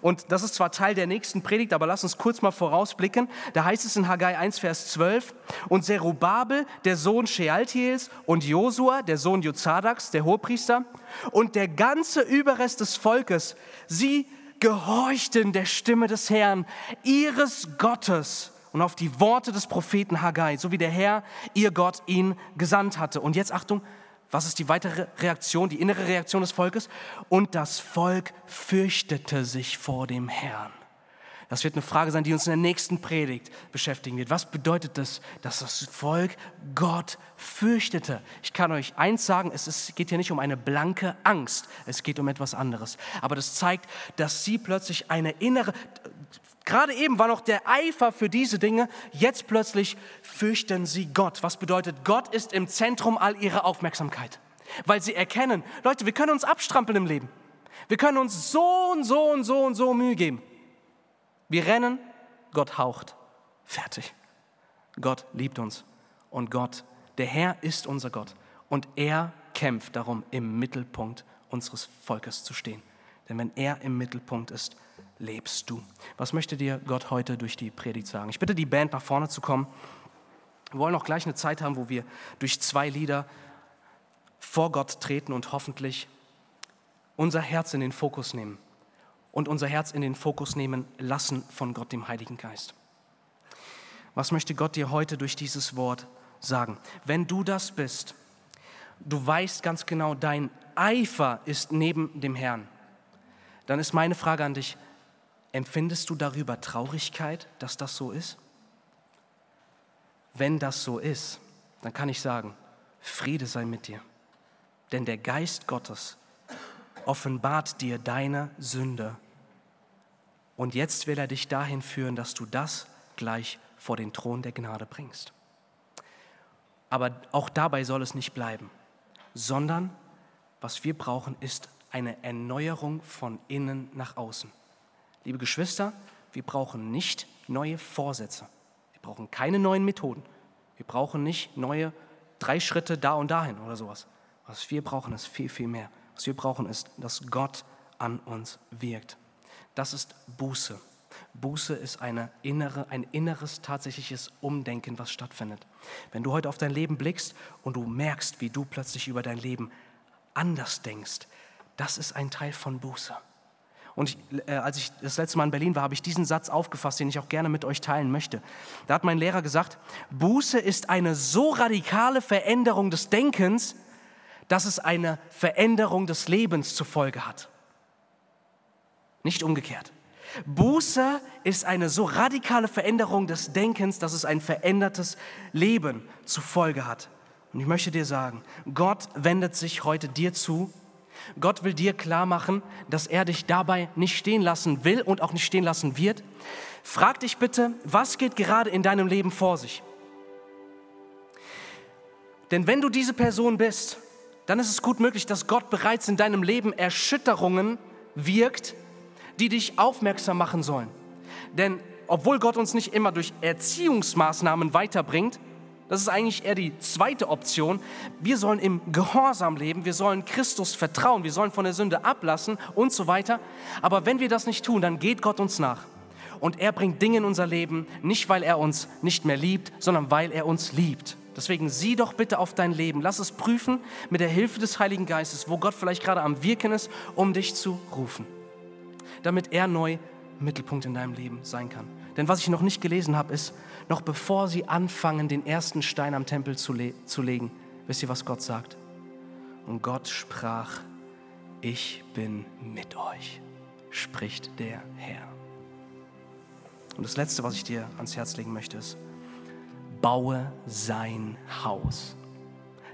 Und das ist zwar Teil der nächsten Predigt, aber lass uns kurz mal vorausblicken. Da heißt es in Haggai 1, Vers 12, und Zerubabel, der Sohn Shealtiels, und Josua, der Sohn Jozadaks, der Hohepriester, und der ganze Überrest des Volkes, sie gehorchten der Stimme des Herrn, ihres Gottes und auf die Worte des Propheten Haggai, so wie der Herr, ihr Gott, ihn gesandt hatte. Und jetzt Achtung, was ist die weitere Reaktion, die innere Reaktion des Volkes? Und das Volk fürchtete sich vor dem Herrn. Das wird eine Frage sein, die uns in der nächsten Predigt beschäftigen wird. Was bedeutet das, dass das Volk Gott fürchtete? Ich kann euch eins sagen, es ist, geht hier nicht um eine blanke Angst, es geht um etwas anderes. Aber das zeigt, dass sie plötzlich eine innere, Gerade eben war noch der Eifer für diese Dinge, jetzt plötzlich fürchten sie Gott. Was bedeutet, Gott ist im Zentrum all ihrer Aufmerksamkeit, weil sie erkennen, Leute, wir können uns abstrampeln im Leben. Wir können uns so und so und so und so Mühe geben. Wir rennen, Gott haucht. Fertig. Gott liebt uns und Gott, der Herr ist unser Gott und er kämpft darum, im Mittelpunkt unseres Volkes zu stehen. Denn wenn er im Mittelpunkt ist, lebst du? Was möchte dir Gott heute durch die Predigt sagen? Ich bitte die Band nach vorne zu kommen. Wir wollen auch gleich eine Zeit haben, wo wir durch zwei Lieder vor Gott treten und hoffentlich unser Herz in den Fokus nehmen und unser Herz in den Fokus nehmen lassen von Gott, dem Heiligen Geist. Was möchte Gott dir heute durch dieses Wort sagen? Wenn du das bist, du weißt ganz genau, dein Eifer ist neben dem Herrn, dann ist meine Frage an dich, Empfindest du darüber Traurigkeit, dass das so ist? Wenn das so ist, dann kann ich sagen, Friede sei mit dir. Denn der Geist Gottes offenbart dir deine Sünde. Und jetzt will er dich dahin führen, dass du das gleich vor den Thron der Gnade bringst. Aber auch dabei soll es nicht bleiben, sondern was wir brauchen, ist eine Erneuerung von innen nach außen. Liebe Geschwister, wir brauchen nicht neue Vorsätze. Wir brauchen keine neuen Methoden. Wir brauchen nicht neue drei Schritte da und dahin oder sowas. Was wir brauchen, ist viel, viel mehr. Was wir brauchen, ist, dass Gott an uns wirkt. Das ist Buße. Buße ist eine innere, ein inneres, tatsächliches Umdenken, was stattfindet. Wenn du heute auf dein Leben blickst und du merkst, wie du plötzlich über dein Leben anders denkst, das ist ein Teil von Buße. Und ich, äh, als ich das letzte Mal in Berlin war, habe ich diesen Satz aufgefasst, den ich auch gerne mit euch teilen möchte. Da hat mein Lehrer gesagt, Buße ist eine so radikale Veränderung des Denkens, dass es eine Veränderung des Lebens zur Folge hat. Nicht umgekehrt. Buße ist eine so radikale Veränderung des Denkens, dass es ein verändertes Leben zur Folge hat. Und ich möchte dir sagen, Gott wendet sich heute dir zu Gott will dir klar machen, dass er dich dabei nicht stehen lassen will und auch nicht stehen lassen wird. Frag dich bitte, was geht gerade in deinem Leben vor sich? Denn wenn du diese Person bist, dann ist es gut möglich, dass Gott bereits in deinem Leben Erschütterungen wirkt, die dich aufmerksam machen sollen. Denn obwohl Gott uns nicht immer durch Erziehungsmaßnahmen weiterbringt, das ist eigentlich eher die zweite Option. Wir sollen im Gehorsam leben, wir sollen Christus vertrauen, wir sollen von der Sünde ablassen und so weiter. Aber wenn wir das nicht tun, dann geht Gott uns nach. Und er bringt Dinge in unser Leben, nicht weil er uns nicht mehr liebt, sondern weil er uns liebt. Deswegen sieh doch bitte auf dein Leben. Lass es prüfen mit der Hilfe des Heiligen Geistes, wo Gott vielleicht gerade am Wirken ist, um dich zu rufen. Damit er neu Mittelpunkt in deinem Leben sein kann. Denn was ich noch nicht gelesen habe, ist, noch bevor sie anfangen, den ersten Stein am Tempel zu, le zu legen, wisst ihr, was Gott sagt? Und Gott sprach, ich bin mit euch, spricht der Herr. Und das Letzte, was ich dir ans Herz legen möchte, ist, baue sein Haus.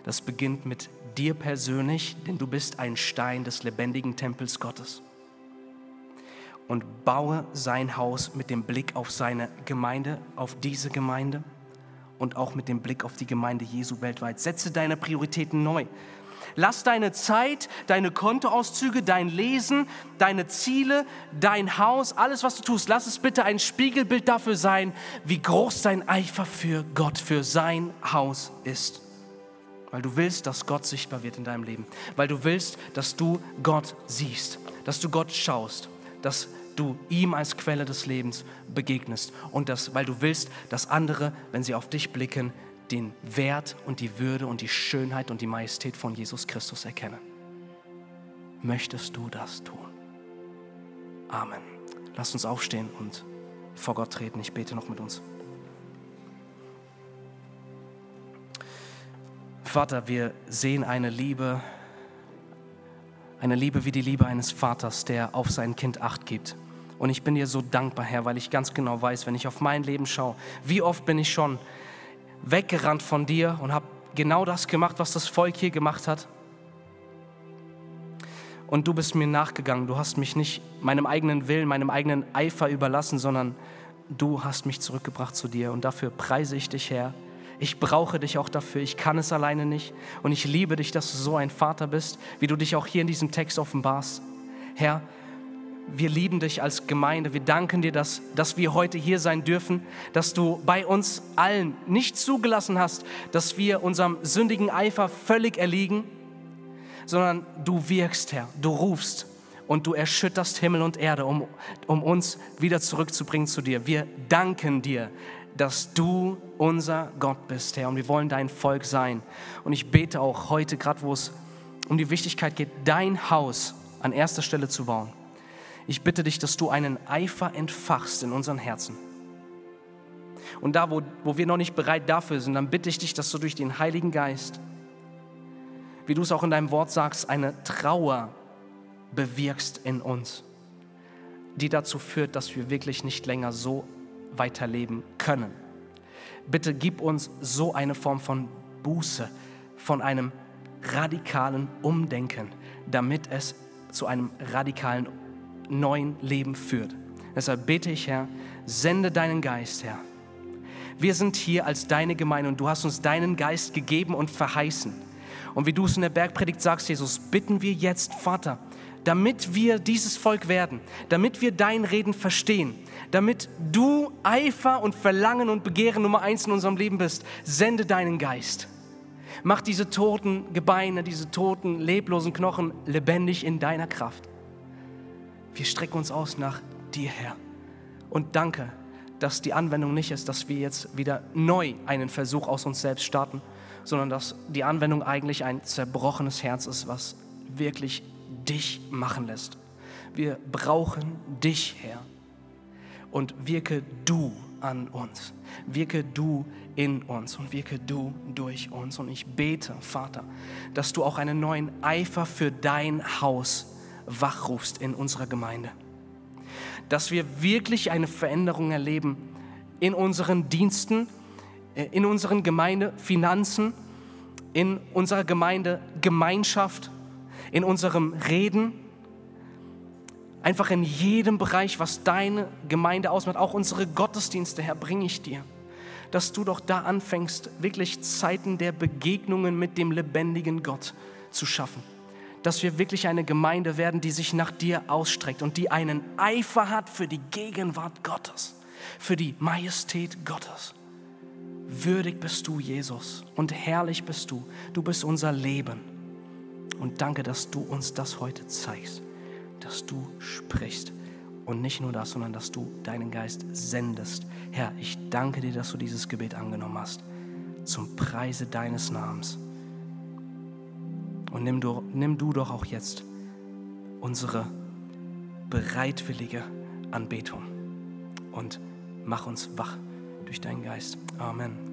Das beginnt mit dir persönlich, denn du bist ein Stein des lebendigen Tempels Gottes und baue sein Haus mit dem Blick auf seine Gemeinde, auf diese Gemeinde und auch mit dem Blick auf die Gemeinde Jesu weltweit. Setze deine Prioritäten neu. Lass deine Zeit, deine Kontoauszüge, dein Lesen, deine Ziele, dein Haus, alles, was du tust, lass es bitte ein Spiegelbild dafür sein, wie groß dein Eifer für Gott, für sein Haus ist. Weil du willst, dass Gott sichtbar wird in deinem Leben. Weil du willst, dass du Gott siehst, dass du Gott schaust, dass du ihm als Quelle des Lebens begegnest und das, weil du willst, dass andere, wenn sie auf dich blicken, den Wert und die Würde und die Schönheit und die Majestät von Jesus Christus erkennen. Möchtest du das tun? Amen. Lass uns aufstehen und vor Gott treten. Ich bete noch mit uns. Vater, wir sehen eine Liebe, eine Liebe wie die Liebe eines Vaters, der auf sein Kind acht gibt. Und ich bin dir so dankbar, Herr, weil ich ganz genau weiß, wenn ich auf mein Leben schaue, wie oft bin ich schon weggerannt von dir und habe genau das gemacht, was das Volk hier gemacht hat. Und du bist mir nachgegangen. Du hast mich nicht meinem eigenen Willen, meinem eigenen Eifer überlassen, sondern du hast mich zurückgebracht zu dir. Und dafür preise ich dich, Herr. Ich brauche dich auch dafür. Ich kann es alleine nicht. Und ich liebe dich, dass du so ein Vater bist, wie du dich auch hier in diesem Text offenbarst. Herr, wir lieben dich als Gemeinde. Wir danken dir, dass, dass wir heute hier sein dürfen, dass du bei uns allen nicht zugelassen hast, dass wir unserem sündigen Eifer völlig erliegen, sondern du wirkst, Herr, du rufst und du erschütterst Himmel und Erde, um, um uns wieder zurückzubringen zu dir. Wir danken dir, dass du unser Gott bist, Herr, und wir wollen dein Volk sein. Und ich bete auch heute, gerade wo es um die Wichtigkeit geht, dein Haus an erster Stelle zu bauen. Ich bitte dich, dass du einen Eifer entfachst in unseren Herzen. Und da, wo, wo wir noch nicht bereit dafür sind, dann bitte ich dich, dass du durch den Heiligen Geist, wie du es auch in deinem Wort sagst, eine Trauer bewirkst in uns, die dazu führt, dass wir wirklich nicht länger so weiterleben können. Bitte gib uns so eine Form von Buße, von einem radikalen Umdenken, damit es zu einem radikalen neuen Leben führt. Deshalb bete ich, Herr, sende deinen Geist, Herr. Wir sind hier als deine Gemeinde und du hast uns deinen Geist gegeben und verheißen. Und wie du es in der Bergpredigt sagst, Jesus, bitten wir jetzt, Vater, damit wir dieses Volk werden, damit wir dein Reden verstehen, damit du Eifer und Verlangen und Begehren Nummer eins in unserem Leben bist, sende deinen Geist. Mach diese toten Gebeine, diese toten, leblosen Knochen lebendig in deiner Kraft. Wir strecken uns aus nach dir, Herr. Und danke, dass die Anwendung nicht ist, dass wir jetzt wieder neu einen Versuch aus uns selbst starten, sondern dass die Anwendung eigentlich ein zerbrochenes Herz ist, was wirklich dich machen lässt. Wir brauchen dich, Herr. Und wirke du an uns. Wirke du in uns und wirke du durch uns. Und ich bete, Vater, dass du auch einen neuen Eifer für dein Haus wachrufst in unserer Gemeinde. Dass wir wirklich eine Veränderung erleben in unseren Diensten, äh, in unseren Gemeindefinanzen, in unserer Gemeindegemeinschaft, in unserem Reden, einfach in jedem Bereich, was deine Gemeinde ausmacht, auch unsere Gottesdienste, Herr, bringe ich dir. Dass du doch da anfängst, wirklich Zeiten der Begegnungen mit dem lebendigen Gott zu schaffen. Dass wir wirklich eine Gemeinde werden, die sich nach dir ausstreckt und die einen Eifer hat für die Gegenwart Gottes, für die Majestät Gottes. Würdig bist du, Jesus, und herrlich bist du. Du bist unser Leben. Und danke, dass du uns das heute zeigst, dass du sprichst. Und nicht nur das, sondern dass du deinen Geist sendest. Herr, ich danke dir, dass du dieses Gebet angenommen hast. Zum Preise deines Namens. Und nimm du, nimm du doch auch jetzt unsere bereitwillige Anbetung und mach uns wach durch deinen Geist. Amen.